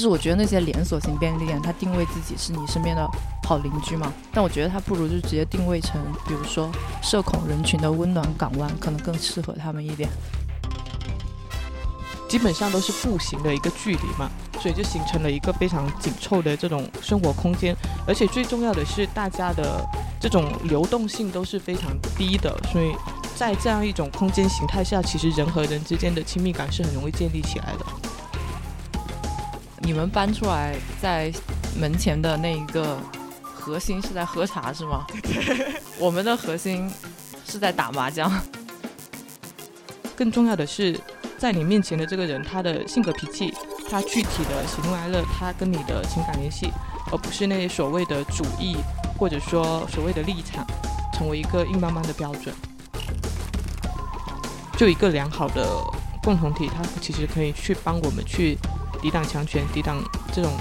就是我觉得那些连锁型便利店，它定位自己是你身边的好邻居嘛，但我觉得它不如就直接定位成，比如说社恐人群的温暖港湾，可能更适合他们一点。基本上都是步行的一个距离嘛，所以就形成了一个非常紧凑的这种生活空间，而且最重要的是大家的这种流动性都是非常低的，所以在这样一种空间形态下，其实人和人之间的亲密感是很容易建立起来的。你们搬出来在门前的那一个核心是在喝茶是吗？我们的核心是在打麻将。更重要的是。在你面前的这个人，他的性格脾气，他具体的喜怒哀乐，他跟你的情感联系，而不是那些所谓的主义或者说所谓的立场，成为一个硬邦邦的标准。就一个良好的共同体，它其实可以去帮我们去抵挡强权，抵挡这种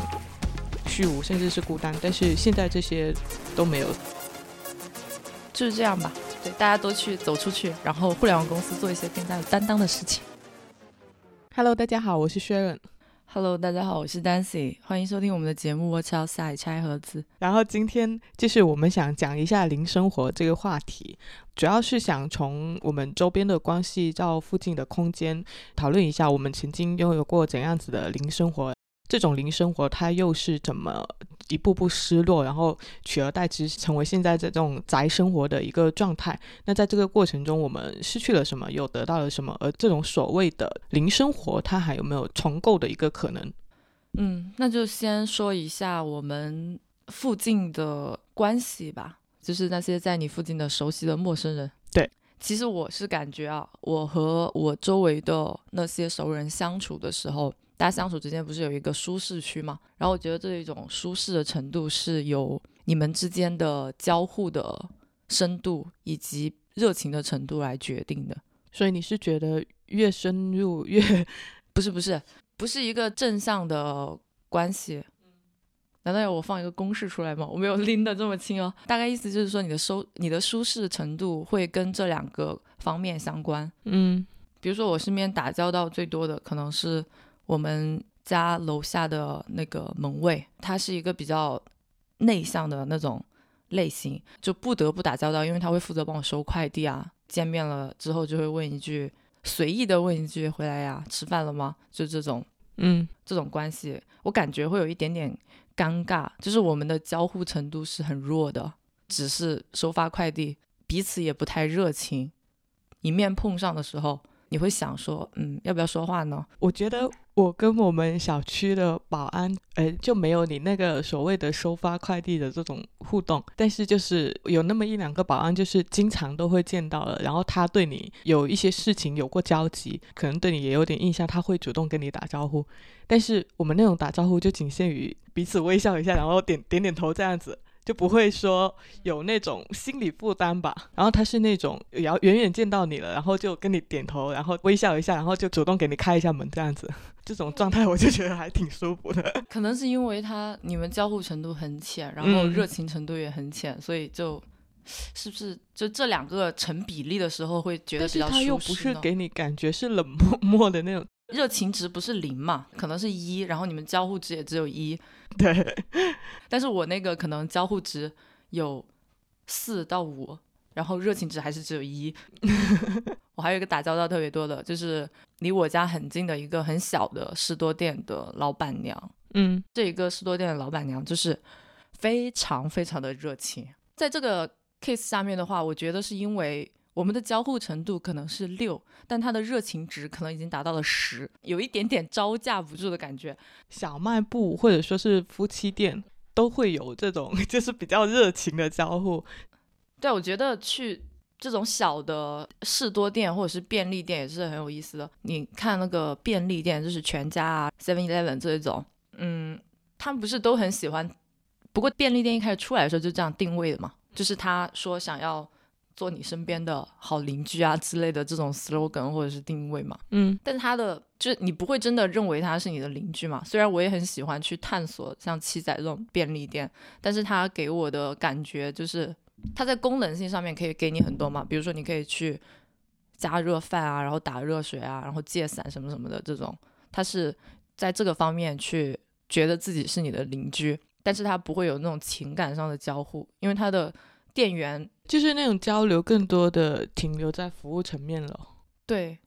虚无，甚至是孤单。但是现在这些都没有，就是这样吧。对，大家都去走出去，然后互联网公司做一些更加有担当的事情。Hello，大家好，我是 Sharon。Hello，大家好，我是 Dancy。欢迎收听我们的节目《Watch Outside》拆盒子。然后今天就是我们想讲一下零生活这个话题，主要是想从我们周边的关系到附近的空间，讨论一下我们曾经拥有过怎样子的零生活。这种零生活，它又是怎么一步步失落，然后取而代之成为现在这种宅生活的一个状态？那在这个过程中，我们失去了什么，又得到了什么？而这种所谓的零生活，它还有没有重构的一个可能？嗯，那就先说一下我们附近的关系吧，就是那些在你附近的熟悉的陌生人。对，其实我是感觉啊，我和我周围的那些熟人相处的时候。大家相处之间不是有一个舒适区吗？然后我觉得这一种舒适的程度是由你们之间的交互的深度以及热情的程度来决定的。所以你是觉得越深入越 不是不是不是一个正向的关系？难道要我放一个公式出来吗？我没有拎得这么清哦。大概意思就是说你的收你的舒适程度会跟这两个方面相关。嗯，比如说我身边打交道最多的可能是。我们家楼下的那个门卫，他是一个比较内向的那种类型，就不得不打交道，因为他会负责帮我收快递啊。见面了之后就会问一句，随意的问一句：“回来呀，吃饭了吗？”就这种，嗯，这种关系，我感觉会有一点点尴尬，就是我们的交互程度是很弱的，只是收发快递，彼此也不太热情。一面碰上的时候。你会想说，嗯，要不要说话呢？我觉得我跟我们小区的保安，呃，就没有你那个所谓的收发快递的这种互动。但是就是有那么一两个保安，就是经常都会见到了，然后他对你有一些事情有过交集，可能对你也有点印象，他会主动跟你打招呼。但是我们那种打招呼就仅限于彼此微笑一下，然后点点点头这样子。就不会说有那种心理负担吧。然后他是那种遥远远见到你了，然后就跟你点头，然后微笑一下，然后就主动给你开一下门这样子。这种状态我就觉得还挺舒服的。可能是因为他你们交互程度很浅，然后热情程度也很浅，所以就是不是就这两个成比例的时候会觉得比较舒适他又不是给你感觉是冷漠 漠的那种。热情值不是零嘛？可能是一，然后你们交互值也只有一。对，但是我那个可能交互值有四到五，然后热情值还是只有一。我还有一个打交道特别多的，就是离我家很近的一个很小的士多店的老板娘。嗯，这一个士多店的老板娘就是非常非常的热情。在这个 case 下面的话，我觉得是因为。我们的交互程度可能是六，但他的热情值可能已经达到了十，有一点点招架不住的感觉。小卖部或者说是夫妻店都会有这种，就是比较热情的交互。对，我觉得去这种小的士多店或者是便利店也是很有意思的。你看那个便利店，就是全家啊、Seven Eleven 这一种，嗯，他们不是都很喜欢？不过便利店一开始出来的时候就这样定位的嘛，就是他说想要。做你身边的好邻居啊之类的这种 slogan 或者是定位嘛，嗯，但他的就是你不会真的认为他是你的邻居嘛？虽然我也很喜欢去探索像七仔这种便利店，但是他给我的感觉就是他在功能性上面可以给你很多嘛，比如说你可以去加热饭啊，然后打热水啊，然后借伞什么什么的这种，他是在这个方面去觉得自己是你的邻居，但是他不会有那种情感上的交互，因为他的店员就是那种交流更多的停留在服务层面了。对，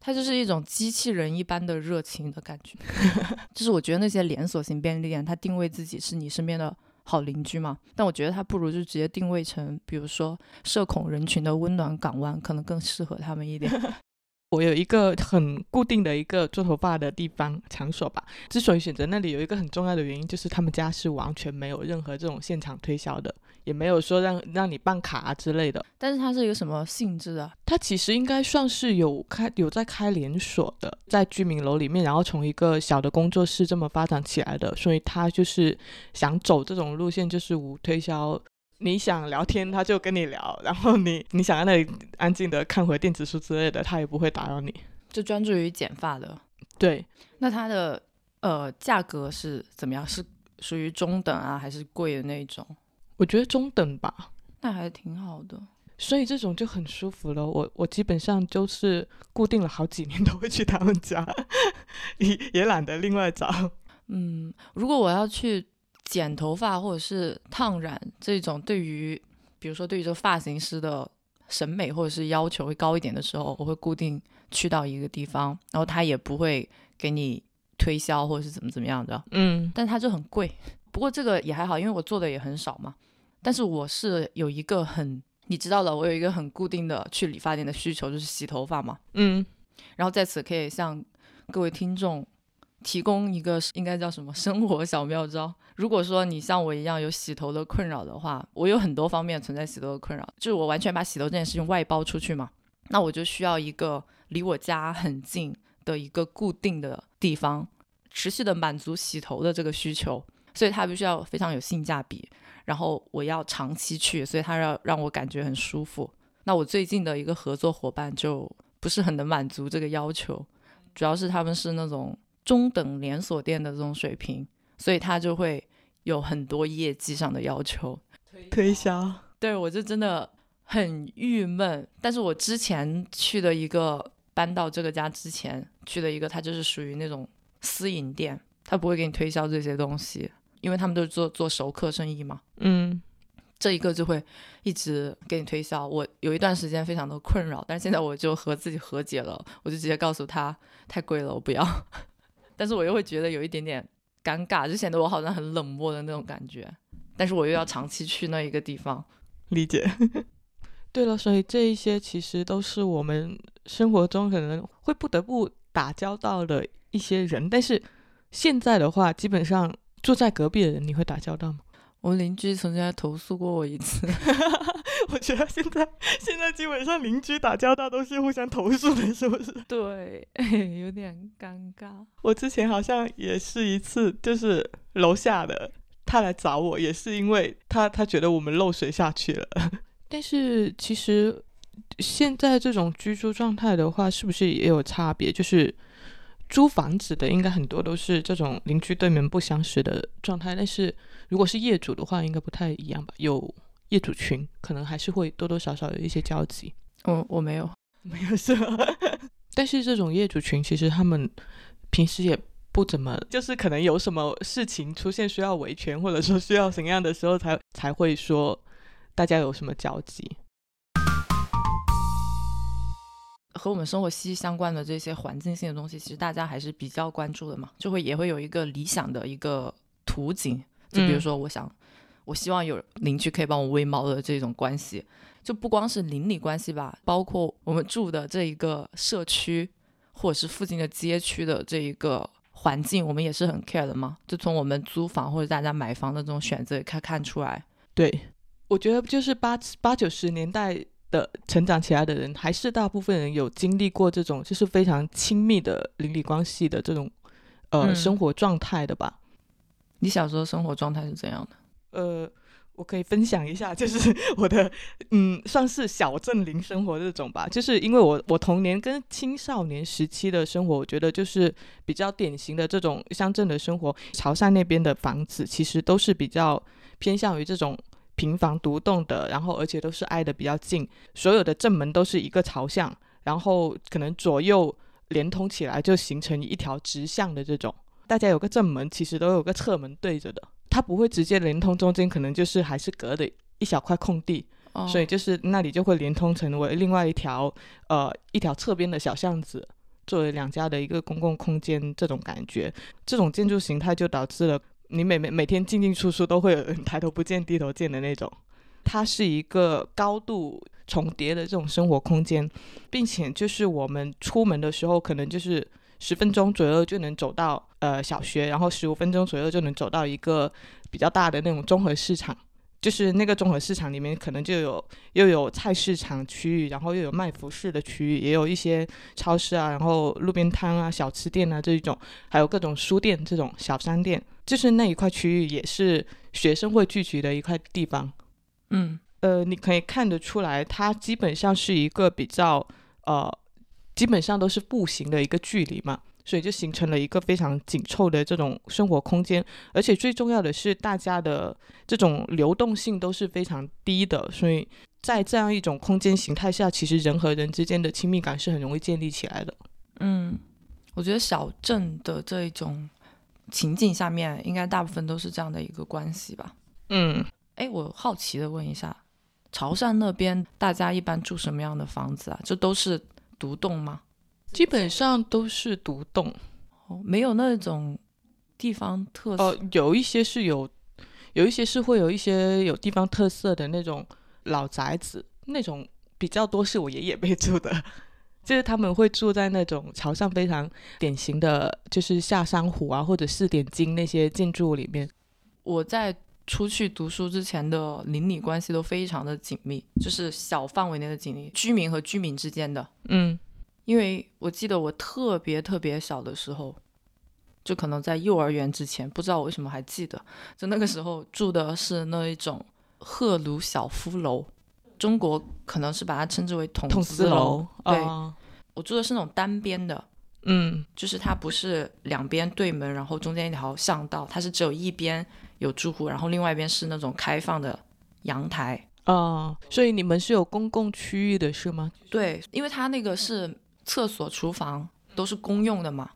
他就是一种机器人一般的热情的感觉。就是我觉得那些连锁型便利店，它定位自己是你身边的好邻居嘛，但我觉得它不如就直接定位成，比如说社恐人群的温暖港湾，可能更适合他们一点。我有一个很固定的一个做头发的地方场所吧。之所以选择那里，有一个很重要的原因，就是他们家是完全没有任何这种现场推销的，也没有说让让你办卡啊之类的。但是它是一个什么性质啊？它其实应该算是有开有在开连锁的，在居民楼里面，然后从一个小的工作室这么发展起来的，所以它就是想走这种路线，就是无推销。你想聊天，他就跟你聊，然后你你想在那里安静的看会电子书之类的，他也不会打扰你，就专注于剪发的。对，那它的呃价格是怎么样？是属于中等啊，还是贵的那种？我觉得中等吧，那还挺好的。所以这种就很舒服了。我我基本上就是固定了好几年都会去他们家，也也懒得另外找。嗯，如果我要去。剪头发或者是烫染这种，对于比如说对于这个发型师的审美或者是要求会高一点的时候，我会固定去到一个地方，然后他也不会给你推销或者是怎么怎么样的，嗯，但他就很贵。不过这个也还好，因为我做的也很少嘛。但是我是有一个很，你知道了，我有一个很固定的去理发店的需求，就是洗头发嘛，嗯，然后在此可以向各位听众。提供一个应该叫什么生活小妙招。如果说你像我一样有洗头的困扰的话，我有很多方面存在洗头的困扰，就是我完全把洗头这件事情外包出去嘛，那我就需要一个离我家很近的一个固定的地方，持续的满足洗头的这个需求，所以它必须要非常有性价比，然后我要长期去，所以他要让我感觉很舒服。那我最近的一个合作伙伴就不是很能满足这个要求，主要是他们是那种。中等连锁店的这种水平，所以他就会有很多业绩上的要求，推销。对我就真的很郁闷。但是我之前去的一个搬到这个家之前去的一个，他就是属于那种私营店，他不会给你推销这些东西，因为他们都是做做熟客生意嘛。嗯，这一个就会一直给你推销。我有一段时间非常的困扰，但是现在我就和自己和解了，我就直接告诉他太贵了，我不要。但是我又会觉得有一点点尴尬，就显得我好像很冷漠的那种感觉。但是我又要长期去那一个地方，理解。对了，所以这一些其实都是我们生活中可能会不得不打交道的一些人。但是现在的话，基本上住在隔壁的人，你会打交道吗？我邻居曾经还投诉过我一次。我觉得现在现在基本上邻居打交道都是互相投诉的，是不是？对，有点尴尬。我之前好像也是一次，就是楼下的他来找我，也是因为他他觉得我们漏水下去了。但是其实现在这种居住状态的话，是不是也有差别？就是租房子的应该很多都是这种邻居对面不相识的状态，但是如果是业主的话，应该不太一样吧？有。业主群可能还是会多多少少有一些交集。我我没有，没有是吧？但是这种业主群其实他们平时也不怎么，就是可能有什么事情出现需要维权，或者说需要什么样的时候才才会说大家有什么交集。和我们生活息息相关的这些环境性的东西，其实大家还是比较关注的嘛，就会也会有一个理想的一个图景，就比如说我想。我希望有邻居可以帮我喂猫的这种关系，就不光是邻里关系吧，包括我们住的这一个社区，或者是附近的街区的这一个环境，我们也是很 care 的嘛。就从我们租房或者大家买房的这种选择，可以看出来。对，我觉得就是八八九十年代的成长起来的人，还是大部分人有经历过这种就是非常亲密的邻里关系的这种呃生活状态的吧？你小时候生活状态是怎样的？呃，我可以分享一下，就是 我的嗯，算是小镇邻生活这种吧。就是因为我我童年跟青少年时期的生活，我觉得就是比较典型的这种乡镇的生活。潮汕那边的房子其实都是比较偏向于这种平房独栋的，然后而且都是挨得比较近，所有的正门都是一个朝向，然后可能左右连通起来就形成一条直向的这种。大家有个正门，其实都有个侧门对着的，它不会直接连通，中间可能就是还是隔的一小块空地，哦。所以就是那里就会连通成为另外一条呃一条侧边的小巷子，作为两家的一个公共空间这种感觉，这种建筑形态就导致了你每每每天进进出出都会有人抬头不见低头见的那种，它是一个高度重叠的这种生活空间，并且就是我们出门的时候可能就是。十分钟左右就能走到呃小学，然后十五分钟左右就能走到一个比较大的那种综合市场。就是那个综合市场里面可能就有又有菜市场区域，然后又有卖服饰的区域，也有一些超市啊，然后路边摊啊、小吃店啊这一种，还有各种书店这种小商店，就是那一块区域也是学生会聚集的一块地方。嗯呃，你可以看得出来，它基本上是一个比较呃，基本上都是步行的一个距离嘛，所以就形成了一个非常紧凑的这种生活空间。而且最重要的是，大家的这种流动性都是非常低的，所以在这样一种空间形态下，其实人和人之间的亲密感是很容易建立起来的。嗯，我觉得小镇的这一种情境下面，应该大部分都是这样的一个关系吧。嗯，哎，我好奇的问一下，潮汕那边大家一般住什么样的房子啊？这都是独栋吗？基本上都是独栋。哦，没有那种地方特色。呃，有一些是有，有一些是会有一些有地方特色的那种老宅子，那种比较多是我爷爷辈住的，就是他们会住在那种潮汕非常典型的，就是下山虎啊或者四点金那些建筑里面。我在出去读书之前的邻里关系都非常的紧密，就是小范围内的紧密，居民和居民之间的。嗯因为我记得我特别特别小的时候，就可能在幼儿园之前，不知道我为什么还记得，就那个时候住的是那一种赫鲁晓夫楼，中国可能是把它称之为筒筒子子楼。对啊我住的是那种单边的，嗯就是它不是两边对门，然后中间一条巷道，它是只有一边有住户，然后另外一边是那种开放的阳台。哦，所以你们是有公共区域的是吗？对，因为它那个是厕所、厨房都是公用的嘛。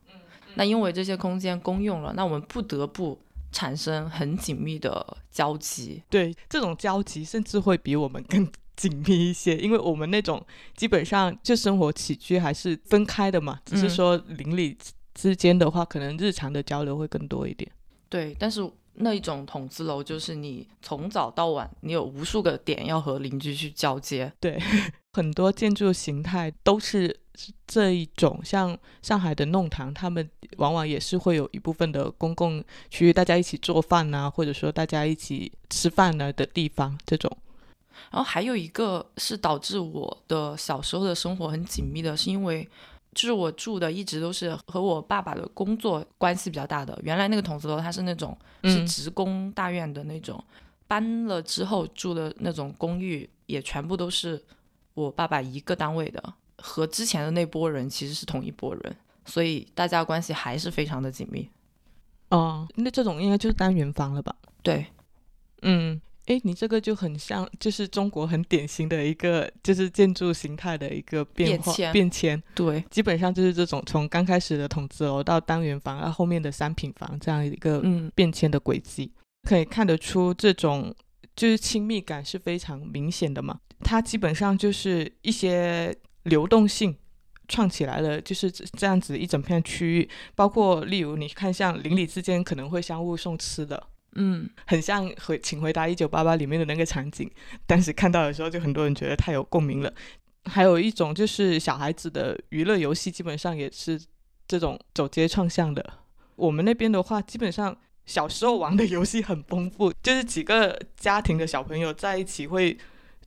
那因为这些空间公用了，那我们不得不产生很紧密的交集。对，这种交集甚至会比我们更紧密一些，因为我们那种基本上就生活起居还是分开的嘛，只是嗯说邻里之之间的话，可能日常的交流会更多一点。对，但是那一种筒子楼就是你从早到晚，你有无数个点要和邻居去交接。对 很多建筑形态都是这一种，像上海的弄堂，他们往往也是会有一部分的公共区域，大家一起做饭呐、或者说大家一起吃饭呢的地方，这种。然后还有一个是导致我的小时候的生活很紧密的，是因为就是我住的一直都是和我爸爸的工作关系比较大的。原来那个筒子楼它是那种是嗯职工大院的那种，搬了之后住的那种公寓也全部都是我爸爸一个单位的，和之前的那波人其实是同一波人，所以大家关系还是非常的紧密。哦，那这种应该就是单元房了吧？对，嗯，诶，你这个就很像，就是中国很典型的一个，就是建筑形态的一个变化变迁对，基本上就是这种从刚开始的筒子楼到单元房，到后面的三品房这样一个嗯，变迁的轨迹，可以看得出这种就是亲密感是非常明显的嘛。它基本上就是一些流动性串起来了，就是这这样子一整片区域，包括例如你看像邻里之间可能会相互送吃的。嗯，很像回《请回答一九八八》里面的那个场景，当时看到的时候，就很多人觉得太有共鸣了。还有一种就是小孩子的娱乐游戏，基本上也是这种走街串巷的。我们那边的话，基本上小时候玩的游戏很丰富，就是几个家庭的小朋友在一起会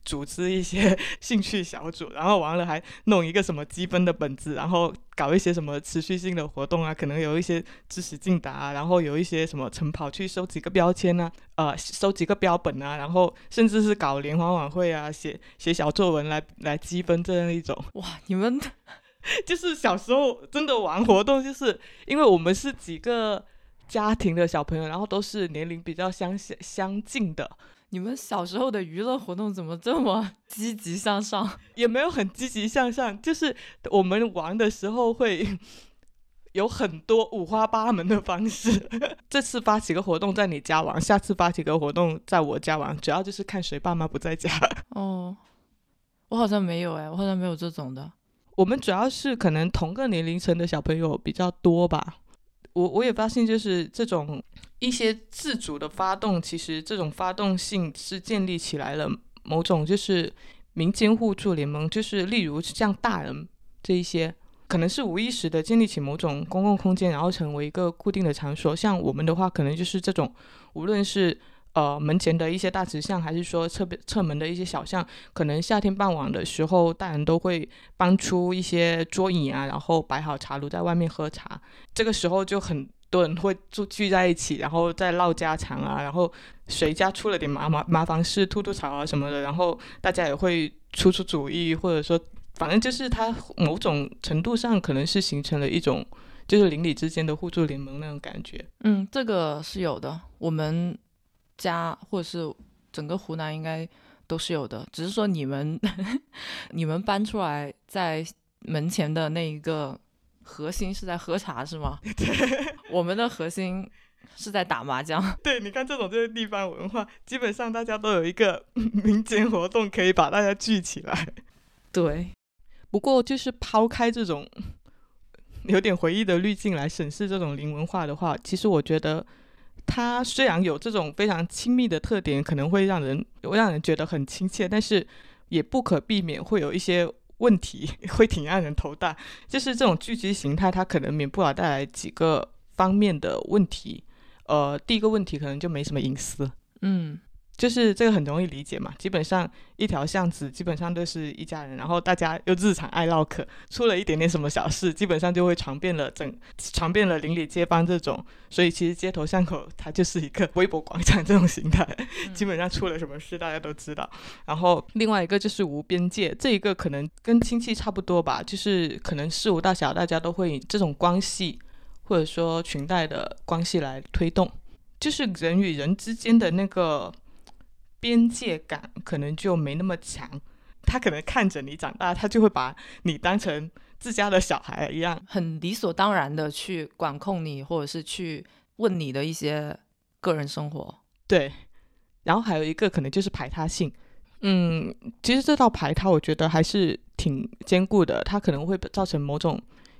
组织一些 兴趣小组，然后完了还弄一个什么积分的本子，然后搞一些什么持续性的活动啊，可能有一些知识竞答啊，然后有一些什么晨跑去收几个标签啊，呃，收几个标本啊，然后甚至是搞联欢晚会啊，写写小作文来来积分这样一种。哇，你们 就是小时候真的玩活动，就是因为我们是几个家庭的小朋友，然后都是年龄比较相相相近的，你们小时候的娱乐活动怎么这么 积极向上？也没有很积极向上，就是我们玩的时候会，有很多五花八门的方式。这次发起个活动在你家玩，下次发起个活动在我家玩，主要就是看谁爸妈不在家。哦，我好像没有哎，我好像没有这种的。我们主要是可能同个年龄层的小朋友比较多吧。我我也发现，就是这种一些自主的发动，其实这种发动性是建立起来了某种就是民间互助联盟，就是例如像大人这一些，可能是无意识的建立起某种公共空间，然后成为一个固定的场所。像我们的话，可能就是这种，无论是。呃，门前的一些大直巷，还是说侧边侧门的一些小巷，可能夏天傍晚的时候，大人都会搬出一些桌椅啊，然后摆好茶炉在外面喝茶。这个时候就很多人会聚聚在一起，然后再唠家常啊，然后谁家出了点麻麻麻烦事，吐吐槽啊什么的，然后大家也会出出主意，或者说，反正就是它某种程度上可能是形成了一种，就是邻里之间的互助联盟那种感觉。嗯，这个是有的，我们。家或者是整个湖南应该都是有的，只是说你们 你们搬出来在门前的那一个核心是在喝茶是吗？对，我们的核心是在打麻将。对，你看这种就是地方文化，基本上大家都有一个 民间活动可以把大家聚起来。对，不过就是抛开这种 有点回忆的滤镜来审视这种零文化的话，其实我觉得。它虽然有这种非常亲密的特点，可能会让人让人觉得很亲切，但是也不可避免会有一些问题，会挺让人头大。就是这种聚集形态，它可能免不了带来几个方面的问题。呃，第一个问题可能就没什么隐私。嗯。就是这个很容易理解嘛，基本上一条巷子基本上都是一家人，然后大家又日常爱唠嗑，出了一点点什么小事，基本上就会传遍了整传遍了邻里街坊这种，所以其实街头巷口它就是一个微博广场这种形态，基本上出了什么事大家都知道。然后另外一个就是无边界，这一个可能跟亲戚差不多吧，就是可能事无大小大家都会以这种关系或者说裙带的关系来推动，就是人与人之间的那个。边界感可能就没那么强，他可能看着你长大，他就会把你当成自家的小孩一样，很理所当然的去管控你，或者是去问你的一些个人生活。对，然后还有一个可能就是排他性，嗯，其实这道排他我觉得还是挺坚固的，它可能会造成某种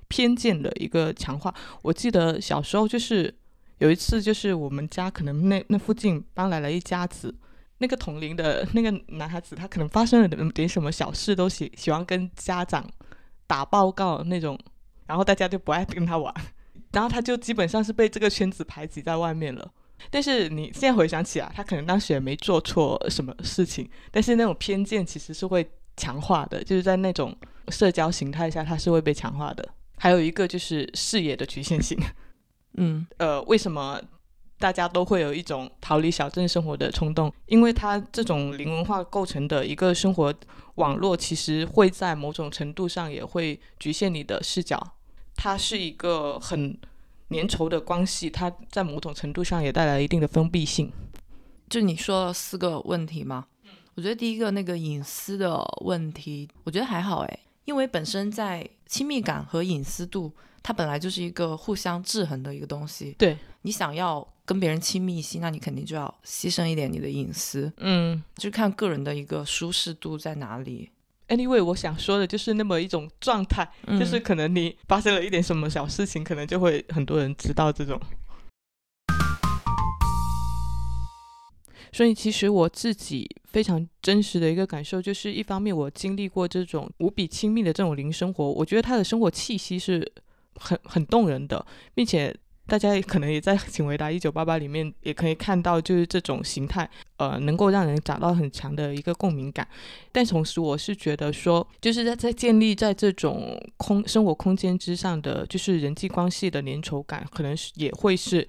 偏见的一个强化。我记得小时候就是有一次，就是我们家可能那那附近搬来了一家子。那个同龄的 那个男孩子，他可能发生了点什么小事，都喜喜欢跟家长打报告那种，然后大家就不爱跟他玩，然后他就基本上是被这个圈子排挤在外面了。但是你现在回想起来，他可能当时也没做错什么事情，但是那种偏见其实是会强化的，就是在那种社交形态下，它是会被强化的。还有一个就是视野的局限性，嗯，呃，为什么？大家都会有一种逃离小镇生活的冲动，因为它这种零文化构成的一个生活网络，其实会在某种程度上也会局限你的视角。它是一个很粘稠的关系，它在某种程度上也带来一定的封闭性。就你说了四个问题吗？我觉得第一个那个隐私的问题，我觉得还好诶，因为本身在亲密感和隐私度，它本来就是一个互相制衡的一个东西。对你想要。跟别人亲密一些，那你肯定就要牺牲一点你的隐私，嗯，就看个人的一个舒适度在哪里。Anyway，我想说的就是那么一种状态，就是可能你发生了一点什么小事情，可能就会很多人知道这种。所以其实我自己非常真实的一个感受，就是一方面我经历过这种无比亲密的这种零生活，我觉得他的生活气息是很很动人的，并且。大家可能也在《请回答一九八八》里面也可以看到，就是这种形态，呃，能够让人找到很强的一个共鸣感。但同时，我是觉得说，就是在在建立在这种空生活空间之上的，就是人际关系的粘稠感，可能是也会是。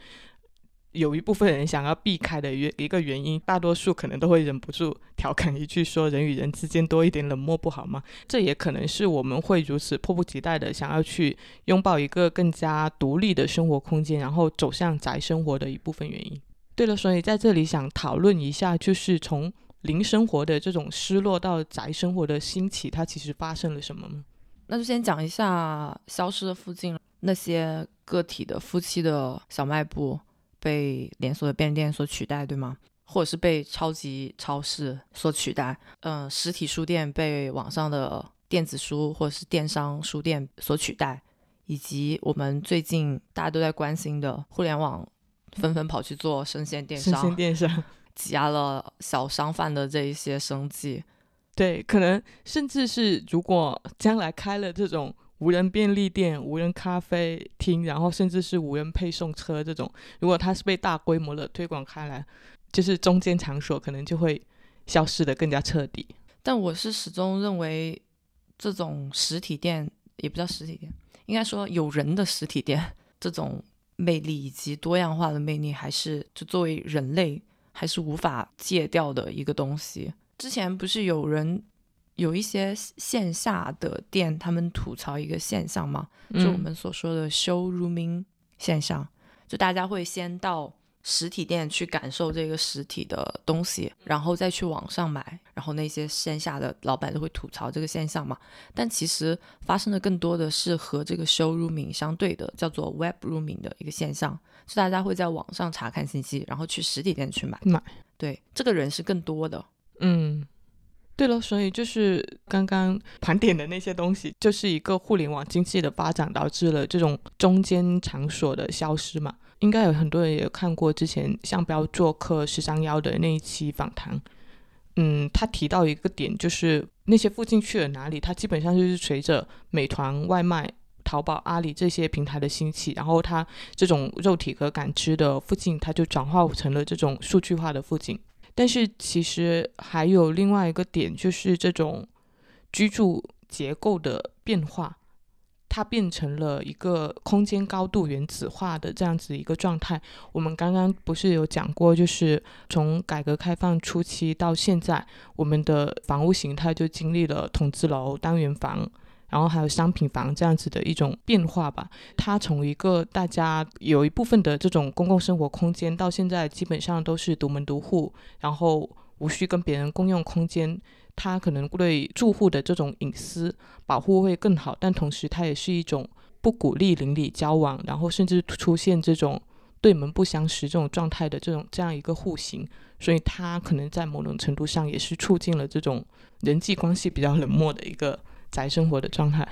有一部分人想要避开的原一个原因，大多数可能都会忍不住调侃一句说：“人与人之间多一点冷漠不好吗？”这也可能是我们会如此迫不及待的想要去拥抱一个更加独立的生活空间，然后走向宅生活的一部分原因。对了，所以在这里想讨论一下，就是从零生活的这种失落到宅生活的兴起，它其实发生了什么吗？那就先讲一下消失的附近。那些个体的夫妻的小卖部被连锁的便利店所取代，对吗？或者是被超级超市所取代？嗯，实体书店被网上的电子书或者是电商书店所取代，以及我们最近大家都在关心的互联网纷纷跑去做生鲜电商生鲜商，电商，挤压了小商贩的这一些生计。对，可能甚至是如果将来开了这种无人便利店、无人咖啡厅，然后甚至是无人配送车这种，如果它是被大规模的推广开来，就是中间场所可能就会消失的更加彻底。但我是始终认为，这种实体店也不叫实体店，应该说有人的实体店，这种魅力以及多样化的魅力，还是就作为人类还是无法戒掉的一个东西。之前不是有人有一些线下的店，他们吐槽一个现象嘛？就我嗯们所说的 showrooming 现象，就大家会先到实体店去感受这个实体的东西，然后再去网上买，然后那些线下的老板都会吐槽这个现象嘛。但其实发生的更多的是和这个 showrooming 相对的，叫做 web rooming 的一个现象，是大家会在网上查看信息，然后去实体店去买。买对，这个人是更多的。嗯，对了，所以就是刚刚 盘点的那些东西，就是一个互联网经济的发展导致了这种中间场所的消失嘛。应该有很多人也有看过之前向标做客十三幺的那一期访谈。嗯，他提到一个点，就是那些附近去了哪里，它基本上就是随着美团外卖、淘宝、阿里这些平台的兴起，然后它这种肉体和感知的附近，它就转化成了这种数据化的附近。但是其实还有另外一个点，就是这种居住结构的变化，它变成了一个空间高度原子化的这样子一个状态。我们刚刚不是有讲过，就是从改革开放初期到现在，我们的房屋形态就经历了筒子楼、单元房。然后还有商品房这样子的一种变化吧，它从一个大家有一部分的这种公共生活空间，到现在基本上都是独门独户，然后无需跟别人共用空间，它可能对住户的这种隐私保护会更好，但同时它也是一种不鼓励邻里交往，然后甚至出现这种对门不相识这种状态的这种这样一个户型，所以它可能在某种程度上也是促进了这种人际关系比较冷漠的一个宅生活的状态。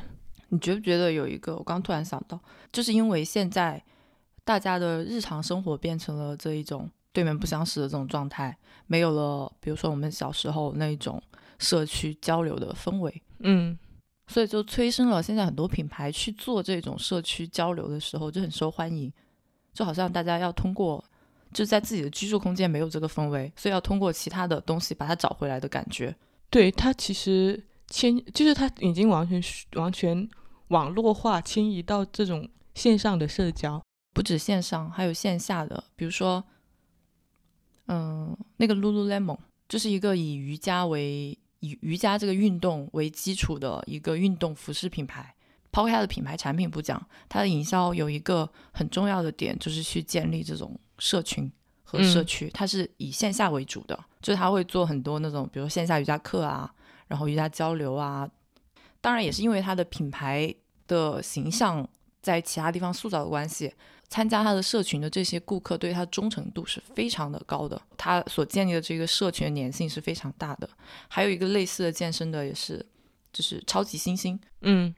你觉不觉得有一个？我刚突然想到，就是因为现在大家的日常生活变成了这一种对面不相识的这种状态，没有了，比如说我们小时候那一种社区交流的氛围，嗯所以就催生了现在很多品牌去做这种社区交流的时候就很受欢迎，就好像大家要通过。就在自己的居住空间没有这个氛围，所以要通过其他的东西把它找回来的感觉。对它其实迁就是它已经完全完全网络化迁移到这种线上的社交。不止线上，还有线下的，比如说，嗯，那个 Lululemon 就是一个以瑜伽为以瑜伽这个运动为基础的一个运动服饰品牌。抛开它的品牌产品不讲，它的营销有一个很重要的点，就是去建立这种社群和社区。它是以线下为主的，就是它会做很多那种，比如线下瑜伽课啊，然后瑜伽交流啊。当然也是因为他的品牌的形象在其他地方塑造的关系，参加他的社群的这些顾客对他忠诚度是非常的高的，他所建立的这个社群的粘性是非常大的。还有一个类似的健身的也是，就是超级新星，嗯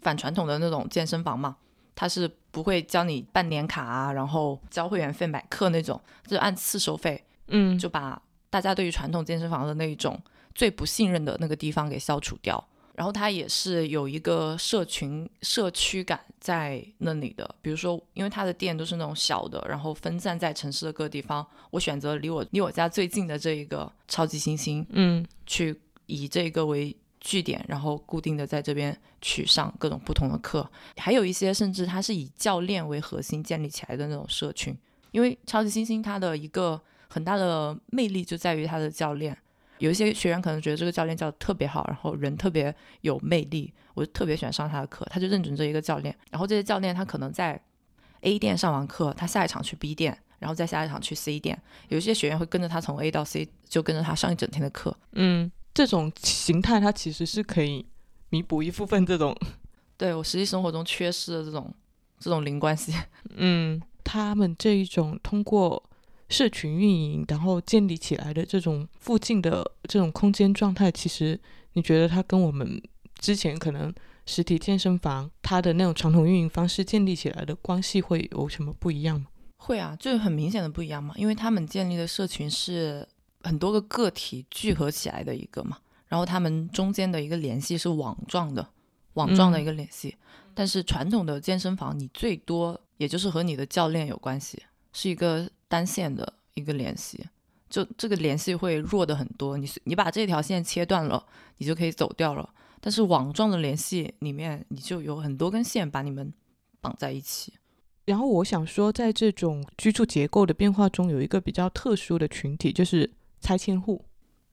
反传统的那种健身房嘛，它是不会教你办年卡啊，然后交会员费买课那种，就按次收费，嗯，就把大家对于传统健身房的那一种最不信任的那个地方给消除掉。然后它也是有一个社群社区感在那里的，比如说，因为它的店都是那种小的，然后分散在城市的各个地方，我选择离我离我家最近的这一个超级新星，嗯去以这个为据点，然后固定的在这边去上各种不同的课，还有一些甚至它是以教练为核心建立起来的那种社群，因为超级新星它的一个很大的魅力就在于它的教练。有一些学员可能觉得这个教练教的特别好，然后人特别有魅力，我就特别喜欢上他的课，他就认准这一个教练。然后这些教练他可能在 A 店上完课，他下一场去 B 店，然后再下一场去 C 店。有一些学员会跟着他从 A 到 C，就跟着他上一整天的课。嗯，这种形态它其实是可以弥补一部分这种，对我实际生活中缺失的这种这种零关系。嗯，他们这一种通过社群运营，然后建立起来的这种附近的这种空间状态，其实你觉得它跟我们之前可能实体健身房它的那种传统运营方式建立起来的关系会有什么不一样吗？会啊，就很明显的不一样嘛，因为他们建立的社群是很多个个体聚合起来的一个嘛，然后他们中间的一个联系是网状的，网状的一个联系。但是传统的健身房，你最多也就是和你的教练有关系，是一个单线的一个联系，就这个联系会弱的很多。你你把这条线切断了，你就可以走掉了。但是网状的联系里面，你就有很多根线把你们绑在一起。然后我想说，在这种居住结构的变化中，有一个比较特殊的群体，就是拆迁户。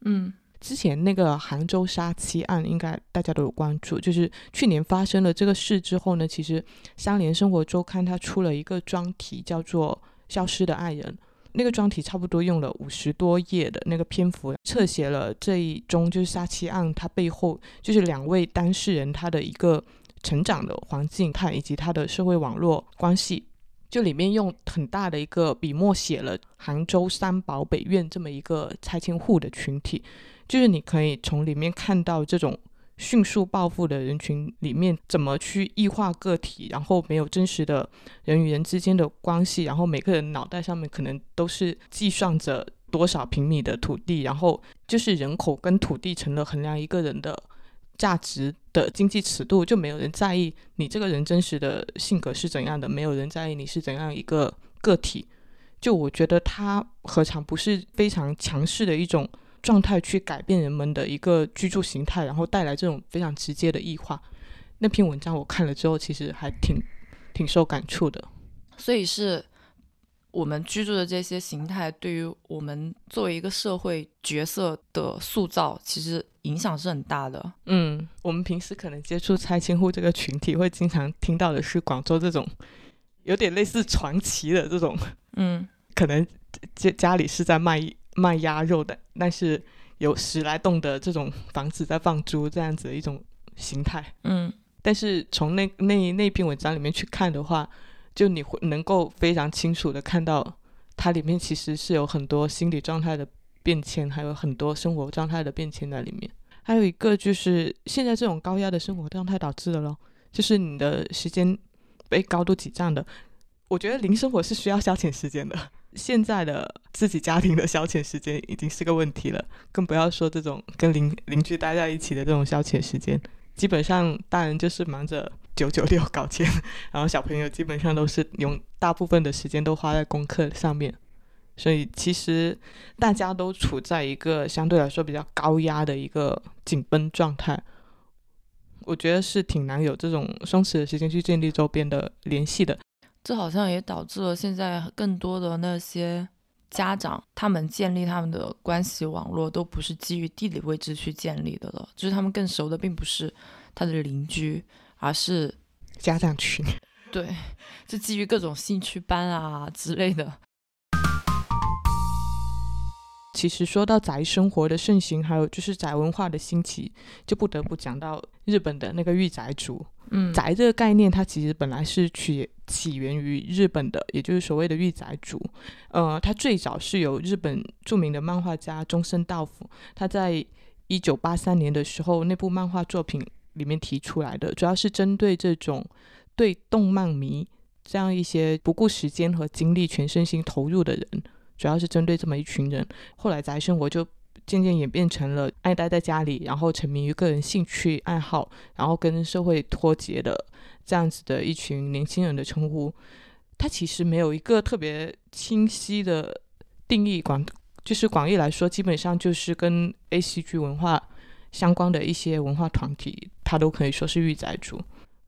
嗯，之前那个杭州杀妻案，应该大家都有关注。就是去年发生了这个事之后呢，其实三联生活周刊它出了一个专题，叫做《消失的爱人》。那个专题差不多用了五十多页的那个篇幅，侧写了这一宗就是杀妻案，它背后就是两位当事人他的一个。成长的环境，看以及他的社会网络关系，就里面用很大的一个笔墨写了杭州三宝北苑这么一个拆迁户的群体，就是你可以从里面看到这种迅速暴富的人群里面怎么去异化个体，然后没有真实的人与人之间的关系，然后每个人脑袋上面可能都是计算着多少平米的土地，然后就是人口跟土地成了衡量一个人的。价值的经济尺度，就没有人在意你这个人真实的性格是怎样的，没有人在意你是怎样一个个体。就我觉得他何尝不是非常强势的一种状态，去改变人们的一个居住形态，然后带来这种非常直接的异化。那篇文章我看了之后，其实还挺挺受感触的。所以是。我们居住的这些形态，对于我们作为一个社会角色的塑造，其实影响是很大的。嗯，我们平时可能接触拆迁户这个群体，会经常听到的是广州这种有点类似传奇的这种，嗯，可能家家里是在卖卖鸭肉的，但是有十来栋的这种房子在放租这样子的一种形态。嗯，但是从那那那篇文章里面去看的话。就你会能够非常清楚的看到，它里面其实是有很多心理状态的变迁，还有很多生活状态的变迁在里面。还有一个就是现在这种高压的生活状态导致的咯，就是你的时间被高度挤占的。我觉得零生活是需要消遣时间的，现在的自己家庭的消遣时间已经是个问题了，更不要说这种跟邻邻居待在一起的这种消遣时间。基本上大人就是忙着。九九六搞钱，然后小朋友基本上都是用大部分的时间都花在功课上面，所以其实大家都处在一个相对来说比较高压的一个紧绷状态。我觉得是挺难有这种松弛的时间去建立周边的联系的。这好像也导致了现在更多的那些家长，他们建立他们的关系网络都不是基于地理位置去建立的了，就是他们更熟的并不是他的邻居。而是家长群，对，就基于各种兴趣班啊之类的。其实说到宅生活的盛行，还有就是宅文化的兴起，就不得不讲到日本的那个御宅族。嗯，宅这个概念，它其实本来是起起源于日本的，也就是所谓的御宅族。呃，它最早是由日本著名的漫画家中森道夫，他在一九八三年的时候，那部漫画作品。里面提出来的主要是针对这种对动漫迷这样一些不顾时间和精力全身心投入的人，主要是针对这么一群人。后来宅生活就渐渐演变成了爱待在家里，然后沉迷于个人兴趣爱好，然后跟社会脱节的这样子的一群年轻人的称呼。它其实没有一个特别清晰的定义，广就是广义来说，基本上就是跟 A C G 文化。相关的一些文化团体，它都可以说是御宅族。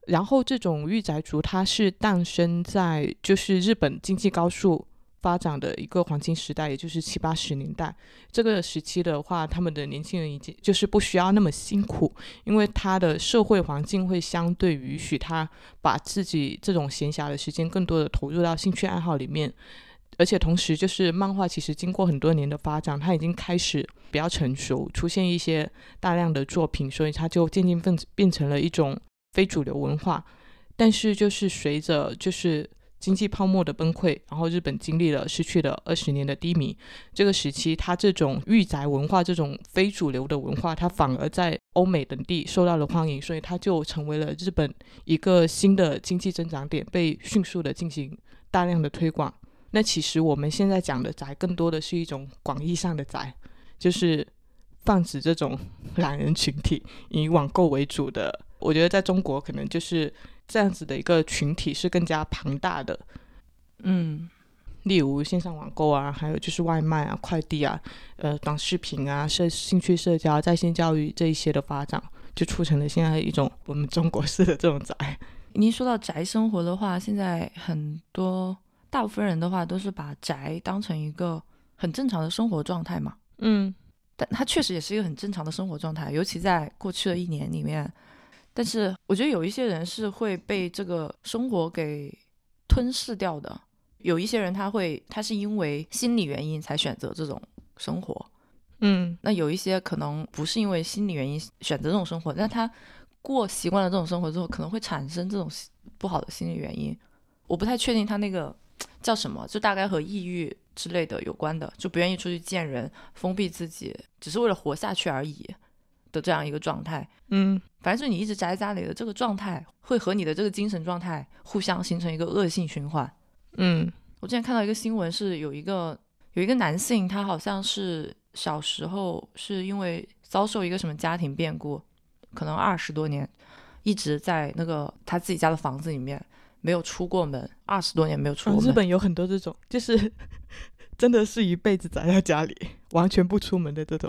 然后，这种御宅族，它是诞生在就是日本经济高速发展的一个黄金时代，也就是七八十年代。这个时期的话，他们的年轻人已经就是不需要那么辛苦，因为他的社会环境会相对允许他把自己这种闲暇的时间更多的投入到兴趣爱好里面。而且同时，就是漫画其实经过很多年的发展，它已经开始比较成熟，出现一些大量的作品，所以它就渐渐变变成了一种非主流文化。但是就是随着就是经济泡沫的崩溃，然后日本经历了失去了二十年的低迷，这个时期，它这种御宅文化这种非主流的文化，它反而在欧美等地受到了欢迎，所以它就成为了日本一个新的经济增长点，被迅速的进行大量的推广。那其实我们现在讲的宅，更多的是一种广义上的宅，就是泛指这种懒人群体，以网购为主的。我觉得在中国可能就是这样子的一个群体是更加庞大的，嗯，例如线上网购啊，还有就是外卖啊、快递啊、呃短视频啊、社兴趣社交、在线教育这一些的发展，就促成了现在一种我们中国式的这种宅。您说到宅生活的话，现在很多大部分人的话都是把宅当成一个很正常的生活状态嘛，嗯但它确实也是一个很正常的生活状态，尤其在过去的一年里面。但是我觉得有一些人是会被这个生活给吞噬掉的，有一些人他会他是因为心理原因才选择这种生活，嗯那有一些可能不是因为心理原因选择这种生活，但他过习惯了这种生活之后，可能会产生这种不好的心理原因。我不太确定他那个叫什么，就大概和抑郁之类的有关的，就不愿意出去见人，封闭自己，只是为了活下去而已的这样一个状态。嗯反正就是你一直宅在家里的这个状态，会和你的这个精神状态互相形成一个恶性循环。嗯我之前看到一个新闻，是有一个有一个男性，他好像是小时候是因为遭受一个什么家庭变故，可能二十多年一直在那个他自己家的房子里面没有出过门，二十多年没有出过门。日本有很多这种，就是 真的是一辈子宅在家里，完全不出门的这种。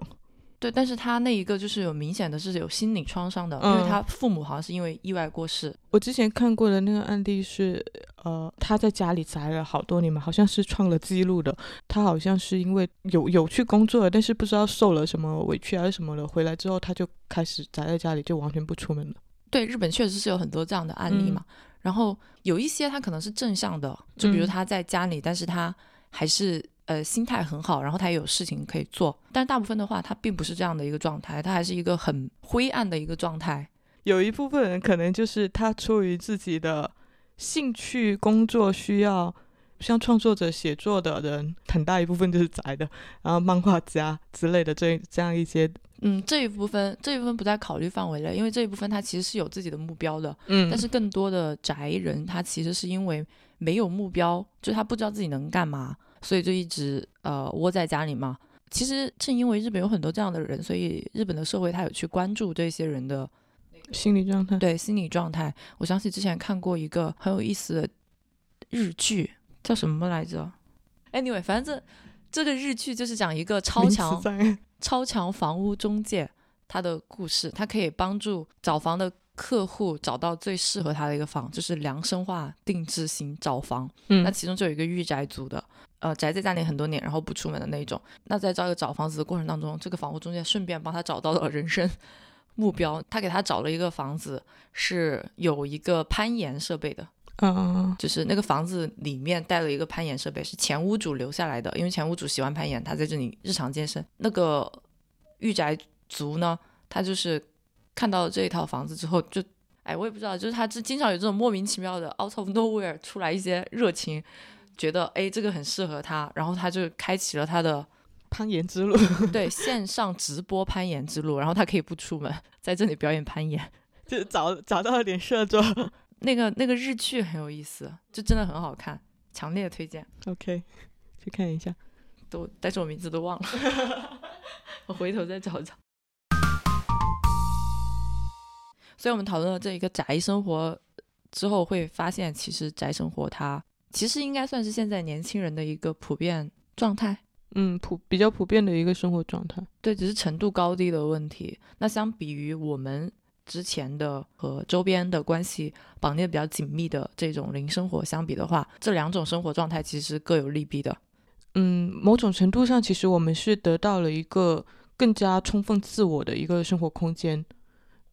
对，但是他那一个就是有明显的是有心理创伤的，因为嗯他父母好像是因为意外过世。我之前看过的那个案例是，呃，他在家里宅了好多年嘛，好像是创了记录的。他好像是因为有有去工作，但是不知道受了什么委屈还是什么的，回来之后他就开始宅在家里，就完全不出门了。对，日本确实是有很多这样的案例嘛。然后有一些他可能是正向的，就比如嗯他在家里，但是他还是呃心态很好，然后他也有事情可以做。但大部分的话，他并不是这样的一个状态，他还是一个很灰暗的一个状态。有一部分人可能就是他出于自己的兴趣、工作需要，像创作者、写作的人，很大一部分就是宅的，然后漫画家之类的这这样一些，嗯，这一部分这一部分不在考虑范围内，因为这一部分他其实是有自己的目标的。嗯但是更多的宅人，他其实是因为没有目标，就是他不知道自己能干嘛，所以就一直呃窝在家里嘛。其实正因为日本有很多这样的人，所以日本的社会他有去关注这些人的心理状态。对心理状态。我想起之前看过一个很有意思的日剧，叫什么来着？Anyway，反正这这个日剧就是讲一个超强超强房屋中介他的故事，他可以帮助找房的客户找到最适合他的一个房，就是量身化定制型找房。嗯那其中就有一个御宅族的，呃，宅在家里很多年，然后不出门的那一种。那在这个找房子的过程当中，这个房屋中介顺便帮他找到了人生目标。他给他找了一个房子，是有一个攀岩设备的，嗯就是那个房子里面带了一个攀岩设备，是前屋主留下来的，因为前屋主喜欢攀岩，他在这里日常健身。那个御宅族呢，他就是看到这一套房子之后，就哎，我也不知道，就是他这经常有这种莫名其妙的 out of nowhere 出来一些热情，觉得哎这个很适合他，然后他就开启了他的攀岩之路，对线上直播攀岩之路，然后他可以不出门，在这里表演攀岩。就找找到了点事做。那个那个日剧很有意思，就真的很好看，强烈推荐。OK，去看一下。都，但是我名字都忘了，我回头再找找。所以，我们讨论了这一个宅生活之后，会发现其实宅生活它其实应该算是现在年轻人的一个普遍状态。嗯，普比较普遍的一个生活状态。对，只是程度高低的问题。那相比于我们之前的和周边的关系绑定的比较紧密的这种零生活相比的话，这两种生活状态其实各有利弊的。嗯，某种程度上，其实我们是得到了一个更加充分自我的一个生活空间。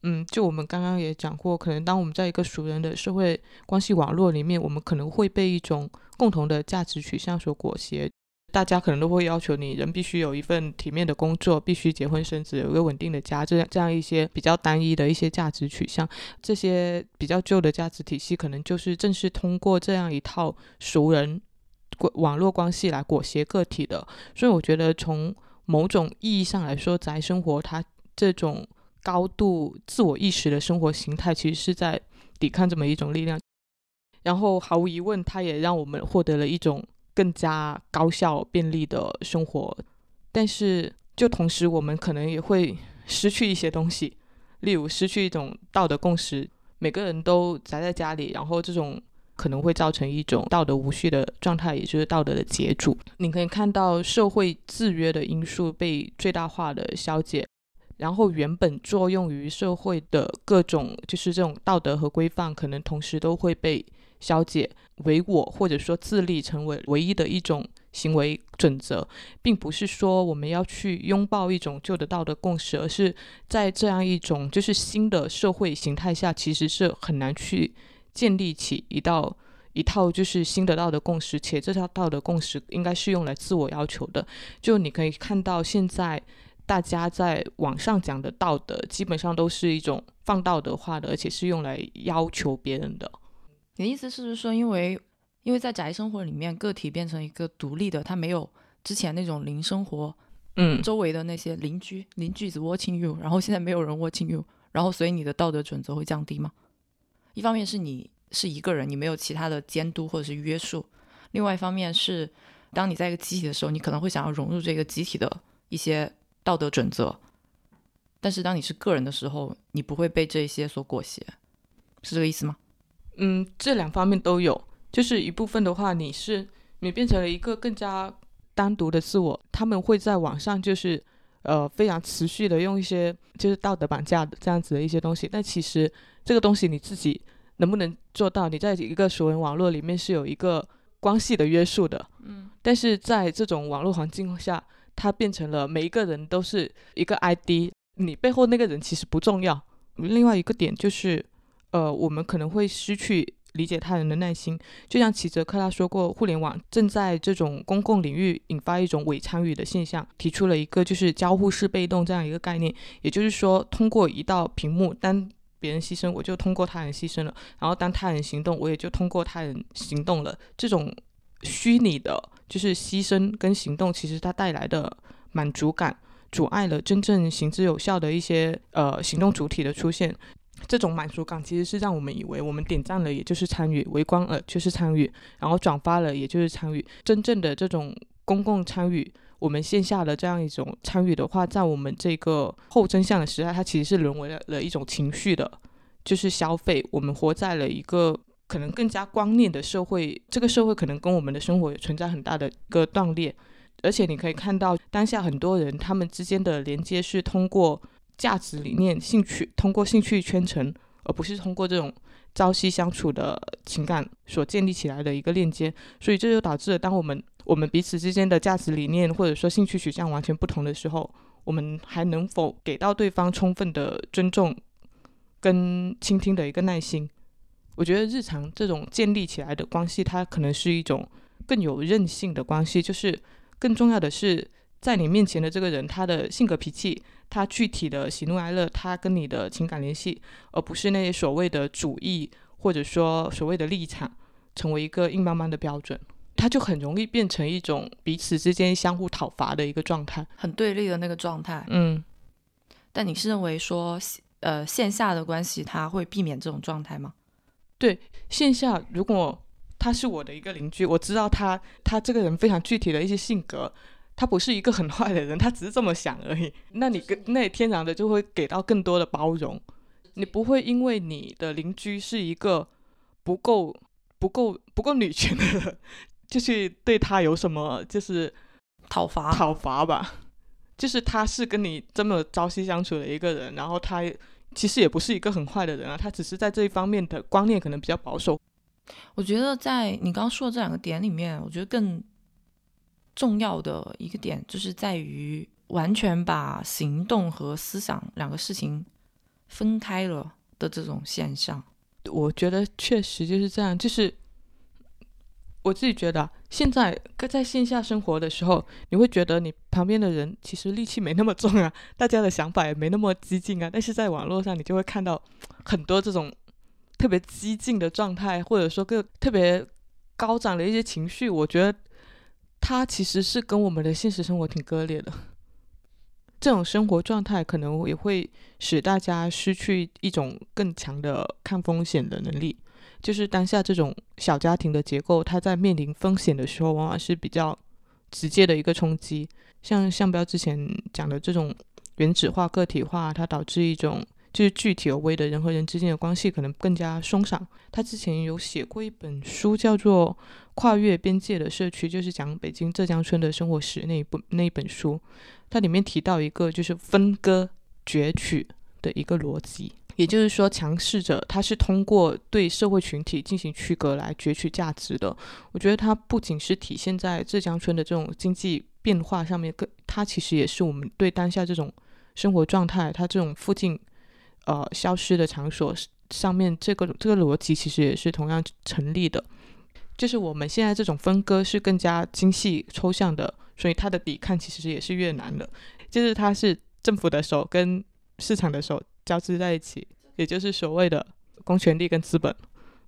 嗯，就我们刚刚也讲过，可能当我们在一个熟人的社会关系网络里面，我们可能会被一种共同的价值取向所裹挟，大家可能都会要求你人必须有一份体面的工作，必须结婚生子，有一个稳定的家，这样这样一些比较单一的一些价值取向，这些比较旧的价值体系，可能就是正是通过这样一套熟人网络关系来裹挟个体的。所以我觉得从某种意义上来说，宅生活它这种高度自我意识的生活形态，其实是在抵抗这么一种力量。然后毫无疑问，它也让我们获得了一种。更加高效便利的生活，但是就同时我们可能也会失去一些东西，例如失去一种道德共识。每个人都宅在家里，然后这种可能会造成一种道德无序的状态，也就是道德的结主。你可以看到社会制约的因素被最大化的消解，然后原本作用于社会的各种就是这种道德和规范，可能同时都会被。消解唯我，或者说自立，成为唯一的一种行为准则，并不是说我们要去拥抱一种旧的道德共识，而是在这样一种就是新的社会形态下，其实是很难去建立起一道一套就是新的道德共识，且这套道德共识应该是用来自我要求的。就你可以看到，现在大家在网上讲的道德，基本上都是一种放道德化的，而且是用来要求别人的。你的意思是不是说，因为因为在宅生活里面，个体变成一个独立的，他没有之前那种零生活，嗯，周围的那些邻居邻居子 watching you，然后现在没有人 watching you，然后所以你的道德准则会降低吗？一方面是你是一个人，你没有其他的监督或者是约束；，另外一方面是，当你在一个集体的时候，你可能会想要融入这个集体的一些道德准则，但是当你是个人的时候，你不会被这些所裹挟，是这个意思吗？嗯，这两方面都有，就是一部分的话，你是你变成了一个更加单独的自我，他们会在网上就是呃非常持续的用一些就是道德绑架的这样子的一些东西，但其实这个东西你自己能不能做到？你在一个熟人网络里面是有一个关系的约束的，嗯，但是在这种网络环境下，它变成了每一个人都是一个 ID，你背后那个人其实不重要。另外一个点就是。呃，我们可能会失去理解他人的耐心，就像齐泽克他说过，互联网正在这种公共领域引发一种伪参与的现象，提出了一个就是交互式被动这样一个概念，也就是说，通过一道屏幕，当别人牺牲，我就通过他人牺牲了；然后当他人行动，我也就通过他人行动了。这种虚拟的，就是牺牲跟行动，其实它带来的满足感，阻碍了真正行之有效的一些呃行动主体的出现。这种满足感其实是让我们以为我们点赞了，也就是参与；围观了就是参与，然后转发了也就是参与。真正的这种公共参与，我们线下的这样一种参与的话，在我们这个后真相的时代，它其实是沦为了了一种情绪的，就是消费。我们活在了一个可能更加光念的社会，这个社会可能跟我们的生活存在很大的一个断裂。而且你可以看到，当下很多人他们之间的连接是通过。价值理念、兴趣，通过兴趣圈层，而不是通过这种朝夕相处的情感所建立起来的一个链接，所以这就导致了，当我们我们彼此之间的价值理念或者说兴趣取向完全不同的时候，我们还能否给到对方充分的尊重跟倾听的一个耐心？我觉得日常这种建立起来的关系，它可能是一种更有韧性的关系，就是更重要的是，在你面前的这个人，他的性格脾气。他具体的喜怒哀乐，他跟你的情感联系，而不是那些所谓的主义或者说所谓的立场，成为一个硬邦邦的标准，他就很容易变成一种彼此之间相互讨伐的一个状态，很对立的那个状态。嗯，但你是认为说，呃，线下的关系他会避免这种状态吗？对，线下如果他是我的一个邻居，我知道他他这个人非常具体的一些性格。他不是一个很坏的人，他只是这么想而已。那你跟那天然的就会给到更多的包容，你不会因为你的邻居是一个不够、不够、不够女权的人，就去对他有什么就是讨伐讨伐吧。就是他是跟你这么朝夕相处的一个人，然后他其实也不是一个很坏的人啊，他只是在这一方面的观念可能比较保守。我觉得在你刚刚说的这两个点里面，我觉得更。重要的一个点就是在于完全把行动和思想两个事情分开了的这种现象。我觉得确实就是这样，就是我自己觉得，现在在线下生活的时候，你会觉得你旁边的人其实力气没那么重啊，大家的想法也没那么激进啊。但是在网络上，你就会看到很多这种特别激进的状态，或者说个特别高涨的一些情绪。我觉得它其实是跟我们的现实生活挺割裂的。这种生活状态可能也会使大家失去一种更强的抗风险的能力。就是当下这种小家庭的结构，它在面临风险的时候，往往是比较直接的一个冲击。像向标之前讲的这种原子化、个体化，它导致一种就是具体而微的人和人之间的关系可能更加松散。他之前有写过一本书，叫做《跨越边界的社区》，就是讲北京浙江村的生活史那一部那一本书。它里面提到一个就是分割攫取的一个逻辑。也就是说，强势者他是通过对社会群体进行区隔来攫取价值的。我觉得它不仅是体现在浙江村的这种经济变化上面，更它其实也是我们对当下这种生活状态，它这种附近呃消失的场所上面这个这个逻辑其实也是同样成立的。就是我们现在这种分割是更加精细抽象的，所以它的抵抗其实也是越难的。就是它是政府的手跟市场的手。交织在一起，也就是所谓的公权力跟资本，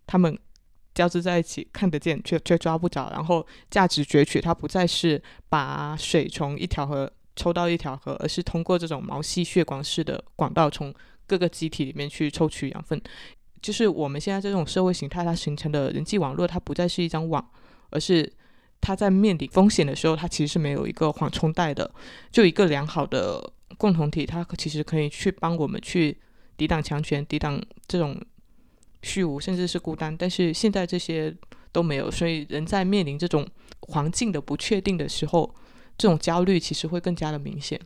他们交织在一起，看得见却却抓不着。然后价值攫取，它不再是把水从一条河抽到一条河，而是通过这种毛细血管式的管道，从各个机体里面去抽取养分。就是我们现在这种社会形态，它形成的人际网络，它不再是一张网，而是它在面临风险的时候，它其实是没有一个缓冲带的，就一个良好的。共同体，它其实可以去帮我们去抵挡强权，抵挡这种虚无，甚至是孤单。但是现在这些都没有，所以人在面临这种环境的不确定的时候，这种焦虑其实会更加的明显。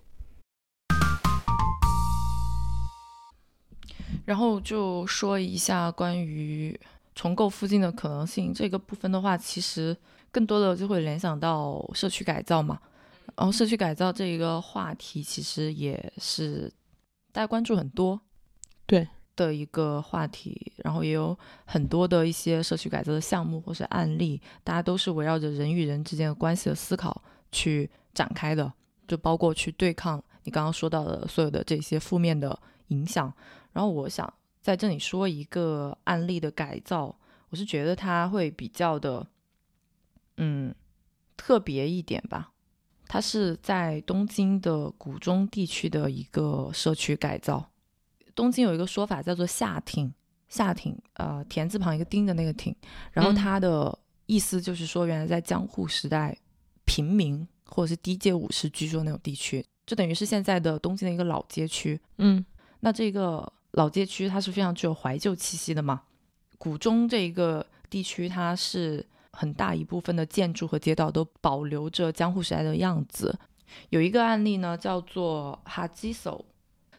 然后就说一下关于重构附近的可能性这个部分的话，其实更多的就会联想到社区改造嘛。然后社区改造这一个话题，其实也是大家关注很多，对的一个话题。然后也有很多的一些社区改造的项目或是案例，大家都是围绕着人与人之间的关系的思考去展开的，就包括去对抗你刚刚说到的所有的这些负面的影响。然后我想在这里说一个案例的改造，我是觉得它会比较的，嗯，特别一点吧。它是在东京的谷中地区的一个社区改造。东京有一个说法叫做“下町”，下町，呃，田字旁一个丁的那个町。然后它的意思就是说，原来在江户时代，平民或者是低阶武士居住的那种地区，就等于是现在的东京的一个老街区。嗯，那这个老街区它是非常具有怀旧气息的嘛。谷中这一个地区，它是。很大一部分的建筑和街道都保留着江户时代的样子。有一个案例呢，叫做哈基索，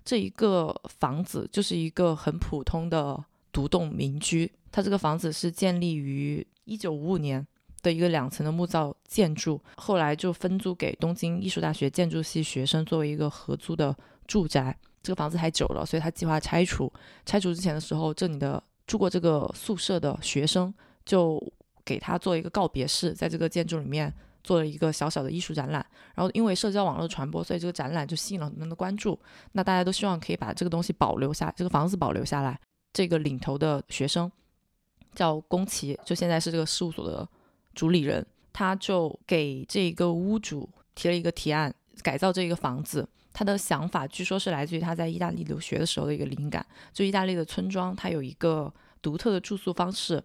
这一个房子就是一个很普通的独栋民居。它这个房子是建立于一九五五年的一个两层的木造建筑，后来就分租给东京艺术大学建筑系学生作为一个合租的住宅。这个房子太久了，所以他计划拆除。拆除之前的时候，这里的住过这个宿舍的学生就。给他做一个告别式，在这个建筑里面做了一个小小的艺术展览。然后因为社交网络传播，所以这个展览就吸引了很多人的关注。那大家都希望可以把这个东西保留下，这个房子保留下来。这个领头的学生叫宫崎，就现在是这个事务所的主理人，他就给这个屋主提了一个提案，改造这个房子。他的想法据说是来自于他在意大利留学的时候的一个灵感。就意大利的村庄，它有一个独特的住宿方式。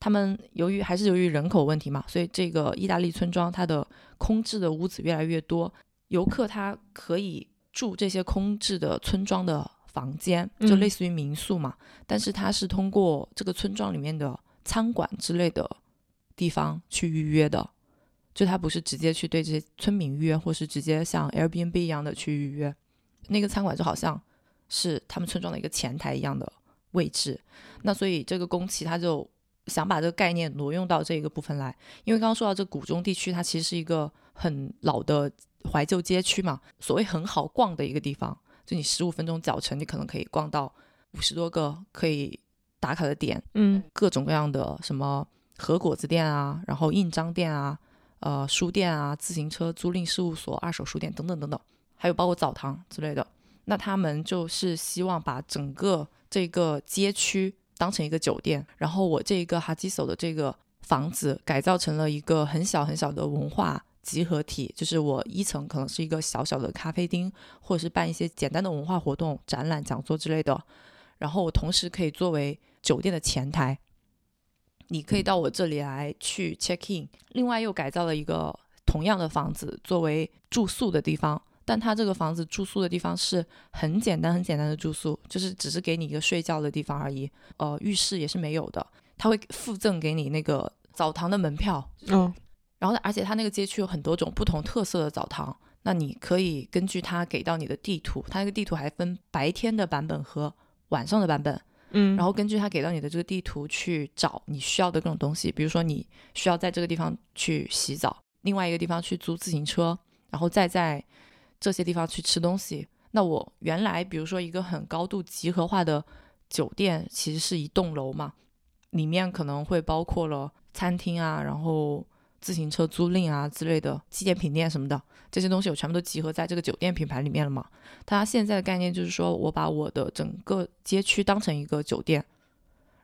他们由于还是由于人口问题嘛，所以这个意大利村庄它的空置的屋子越来越多，游客他可以住这些空置的村庄的房间，就类似于民宿嘛。但是他是通过这个村庄里面的餐馆之类的地方去预约的，就他不是直接去对这些村民预约，或是直接像 Airbnb 一样的去预约。那个餐馆就好像是他们村庄的一个前台一样的位置。那所以这个宫崎他就。想把这个概念挪用到这一个部分来，因为刚刚说到这古中地区，它其实是一个很老的怀旧街区嘛，所谓很好逛的一个地方，就你十五分钟脚程，你可能可以逛到五十多个可以打卡的点，嗯，各种各样的什么和果子店啊，然后印章店啊，呃书店啊、自行车租赁事务所、二手书店等等等等，还有包括澡堂之类的。那他们就是希望把整个这个街区当成一个酒店，然后我这一个哈基手的这个房子改造成了一个很小很小的文化集合体，就是我一层可能是一个小小的咖啡厅，或者是办一些简单的文化活动、展览、讲座之类的，然后我同时可以作为酒店的前台，你可以到我这里来去 check in。另外又改造了一个同样的房子作为住宿的地方。但他这个房子住宿的地方是很简单、很简单的住宿，就是只是给你一个睡觉的地方而已。呃，浴室也是没有的，他会附赠给你那个澡堂的门票。嗯，然后而且他那个街区有很多种不同特色的澡堂，那你可以根据他给到你的地图，他那个地图还分白天的版本和晚上的版本。嗯，然后根据他给到你的这个地图去找你需要的各种东西，比如说你需要在这个地方去洗澡，另外一个地方去租自行车，然后再在。这些地方去吃东西，那我原来比如说一个很高度集合化的酒店，其实是一栋楼嘛，里面可能会包括了餐厅啊，然后自行车租赁啊之类的纪念品店什么的，这些东西我全部都集合在这个酒店品牌里面了嘛。它现在的概念就是说我把我的整个街区当成一个酒店，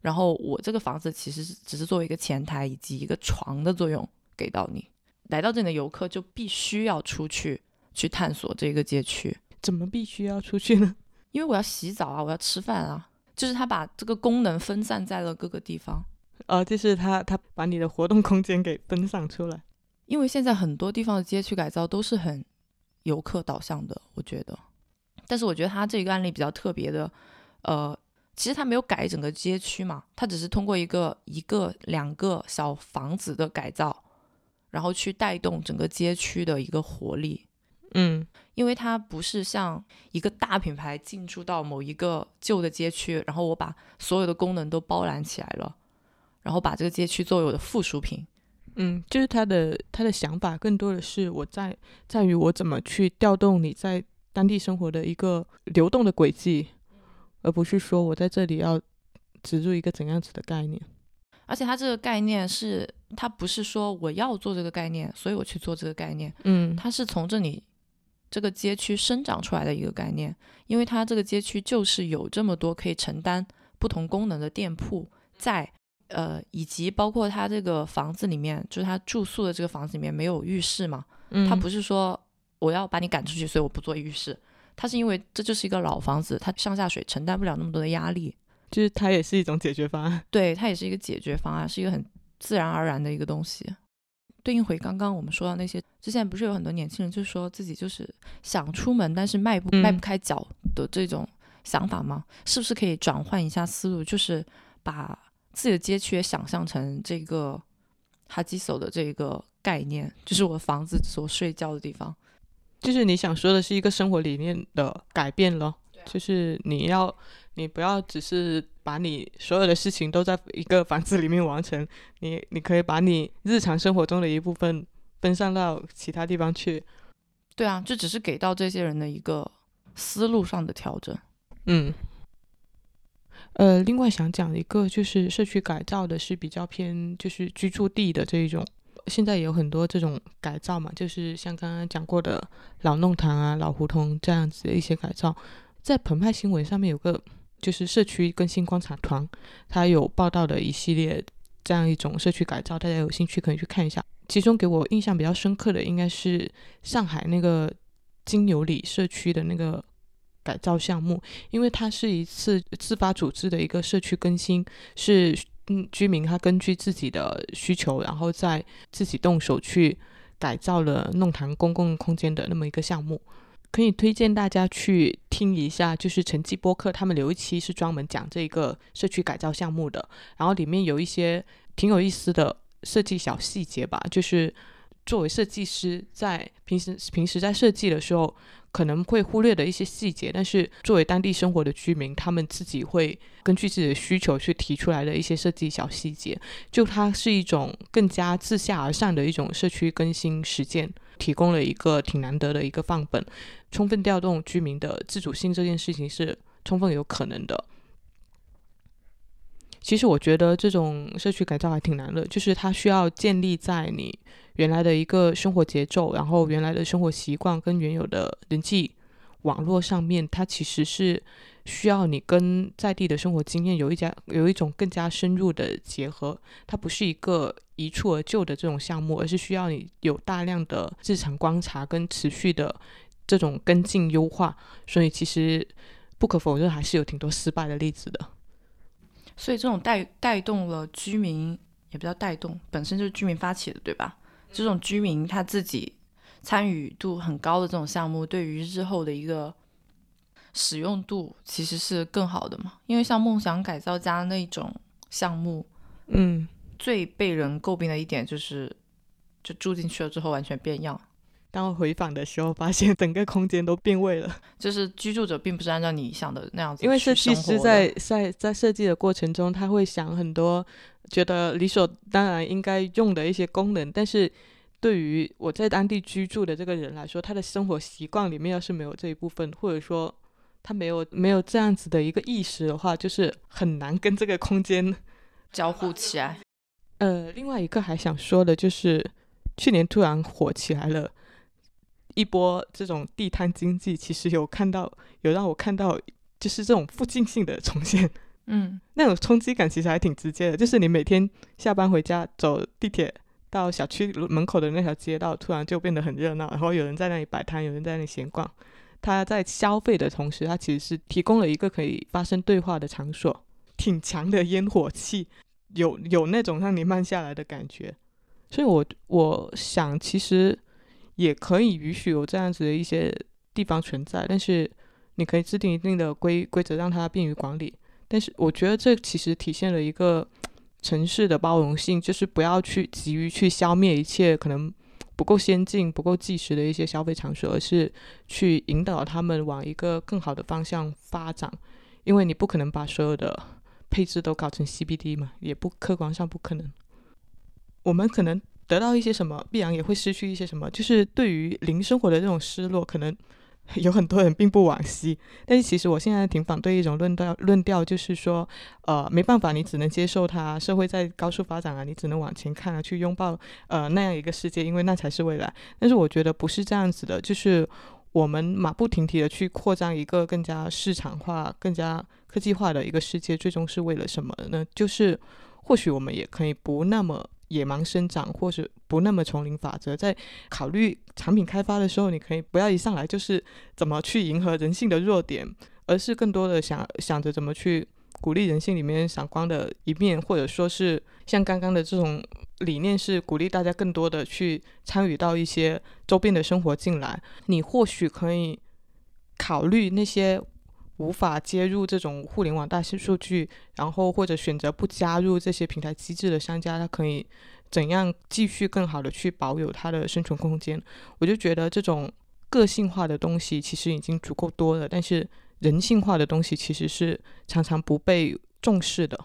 然后我这个房子其实只是作为一个前台以及一个床的作用给到你，来到这里的游客就必须要出去。去探索这个街区，怎么必须要出去呢？因为我要洗澡啊，我要吃饭啊，就是他把这个功能分散在了各个地方。呃，就是他他把你的活动空间给分散出来。因为现在很多地方的街区改造都是很游客导向的，我觉得。但是我觉得他这个案例比较特别的，呃，其实他没有改整个街区嘛，他只是通过一个一个两个小房子的改造，然后去带动整个街区的一个活力。嗯，因为它不是像一个大品牌进驻到某一个旧的街区，然后我把所有的功能都包揽起来了，然后把这个街区作为我的附属品。嗯，就是他的他的想法更多的是我在在于我怎么去调动你在当地生活的一个流动的轨迹，而不是说我在这里要植入一个怎样子的概念。而且它这个概念是，它不是说我要做这个概念，所以我去做这个概念。嗯，它是从这里。这个街区生长出来的一个概念，因为它这个街区就是有这么多可以承担不同功能的店铺在，呃，以及包括它这个房子里面，就是他住宿的这个房子里面没有浴室嘛，它不是说我要把你赶出去，所以我不做浴室，它是因为这就是一个老房子，它上下水承担不了那么多的压力，就是它也是一种解决方案，对，它也是一个解决方案，是一个很自然而然的一个东西。对应回刚刚我们说到那些，之前不是有很多年轻人就说自己就是想出门，但是迈不迈不开脚的这种想法吗？是不是可以转换一下思路，就是把自己的街区也想象成这个哈基索的这个概念，就是我房子所睡觉的地方，就是你想说的是一个生活理念的改变了，就是你要。你不要只是把你所有的事情都在一个房子里面完成，你你可以把你日常生活中的一部分分散到其他地方去。对啊，这只是给到这些人的一个思路上的调整。嗯，呃，另外想讲一个就是社区改造的是比较偏就是居住地的这一种，现在也有很多这种改造嘛，就是像刚刚讲过的老弄堂啊、老胡同这样子的一些改造，在澎湃新闻上面有个。就是社区更新观察团，他有报道的一系列这样一种社区改造，大家有兴趣可以去看一下。其中给我印象比较深刻的，应该是上海那个金牛里社区的那个改造项目，因为它是一次自发组织的一个社区更新，是嗯居民他根据自己的需求，然后再自己动手去改造了弄堂公共空间的那么一个项目。可以推荐大家去听一下，就是陈记播客，他们有一期是专门讲这个社区改造项目的，然后里面有一些挺有意思的设计小细节吧，就是作为设计师在平时平时在设计的时候可能会忽略的一些细节，但是作为当地生活的居民，他们自己会根据自己的需求去提出来的一些设计小细节，就它是一种更加自下而上的一种社区更新实践。提供了一个挺难得的一个范本，充分调动居民的自主性这件事情是充分有可能的。其实我觉得这种社区改造还挺难的，就是它需要建立在你原来的一个生活节奏，然后原来的生活习惯跟原有的人际网络上面，它其实是需要你跟在地的生活经验有一家有一种更加深入的结合。它不是一个一蹴而就的这种项目，而是需要你有大量的日常观察跟持续的这种跟进优化。所以其实不可否认，还是有挺多失败的例子的。所以这种带带动了居民，也不叫带动，本身就是居民发起的，对吧？这种居民他自己参与度很高的这种项目，对于日后的一个使用度其实是更好的嘛？因为像梦想改造家那种项目，嗯，最被人诟病的一点就是，就住进去了之后完全变样。当我回访的时候，发现整个空间都变味了。就是居住者并不是按照你想的那样子，因为设计师在在在设计的过程中，他会想很多。觉得理所当然应该用的一些功能，但是对于我在当地居住的这个人来说，他的生活习惯里面要是没有这一部分，或者说他没有没有这样子的一个意识的话，就是很难跟这个空间 交互起来。呃，另外一个还想说的就是，去年突然火起来了一波这种地摊经济，其实有看到有让我看到就是这种附近性的重现。嗯，那种冲击感其实还挺直接的，就是你每天下班回家走地铁到小区门口的那条街道，突然就变得很热闹，然后有人在那里摆摊，有人在那里闲逛。他在消费的同时，他其实是提供了一个可以发生对话的场所，挺强的烟火气，有有那种让你慢下来的感觉。所以，我我想其实也可以允许有这样子的一些地方存在，但是你可以制定一定的规规则，让它便于管理。但是我觉得这其实体现了一个城市的包容性，就是不要去急于去消灭一切可能不够先进、不够计时的一些消费场所，而是去引导他们往一个更好的方向发展。因为你不可能把所有的配置都搞成 CBD 嘛，也不客观上不可能。我们可能得到一些什么，必然也会失去一些什么。就是对于零生活的这种失落，可能。有很多人并不惋惜，但是其实我现在挺反对一种论调，论调就是说，呃，没办法，你只能接受它，社会在高速发展啊，你只能往前看啊，去拥抱呃那样一个世界，因为那才是未来。但是我觉得不是这样子的，就是我们马不停蹄的去扩张一个更加市场化、更加科技化的一个世界，最终是为了什么呢？就是或许我们也可以不那么。野蛮生长，或是不那么丛林法则，在考虑产品开发的时候，你可以不要一上来就是怎么去迎合人性的弱点，而是更多的想想着怎么去鼓励人性里面闪光的一面，或者说是像刚刚的这种理念，是鼓励大家更多的去参与到一些周边的生活进来。你或许可以考虑那些。无法接入这种互联网大数据，然后或者选择不加入这些平台机制的商家，他可以怎样继续更好的去保有它的生存空间？我就觉得这种个性化的东西其实已经足够多了，但是人性化的东西其实是常常不被重视的。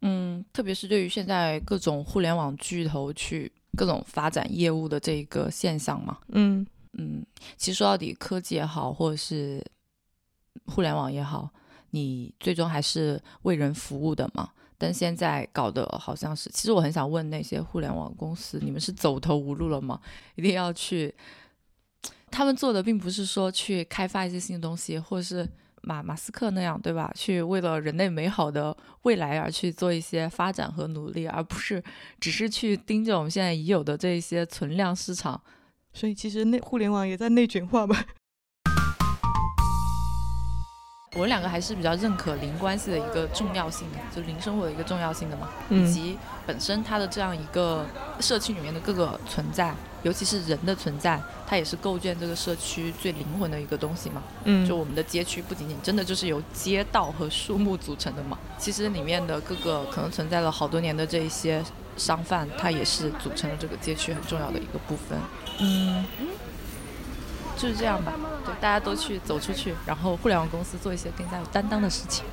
嗯，特别是对于现在各种互联网巨头去各种发展业务的这一个现象嘛。嗯嗯，其实说到底，科技也好，或者是。互联网也好，你最终还是为人服务的嘛？但现在搞得好像是，其实我很想问那些互联网公司，你们是走投无路了吗？一定要去？他们做的并不是说去开发一些新的东西，或者是马马斯克那样，对吧？去为了人类美好的未来而去做一些发展和努力，而不是只是去盯着我们现在已有的这一些存量市场。所以，其实内互联网也在内卷化吧。我们两个还是比较认可零关系的一个重要性，就零生活的一个重要性的嘛，以及本身它的这样一个社区里面的各个存在，尤其是人的存在，它也是构建这个社区最灵魂的一个东西嘛。嗯，就我们的街区不仅仅真的就是由街道和树木组成的嘛，其实里面的各个可能存在了好多年的这一些商贩，它也是组成了这个街区很重要的一个部分。嗯。就是这样吧，对，大家都去走出去，然后互联网公司做一些更加有担当的事情。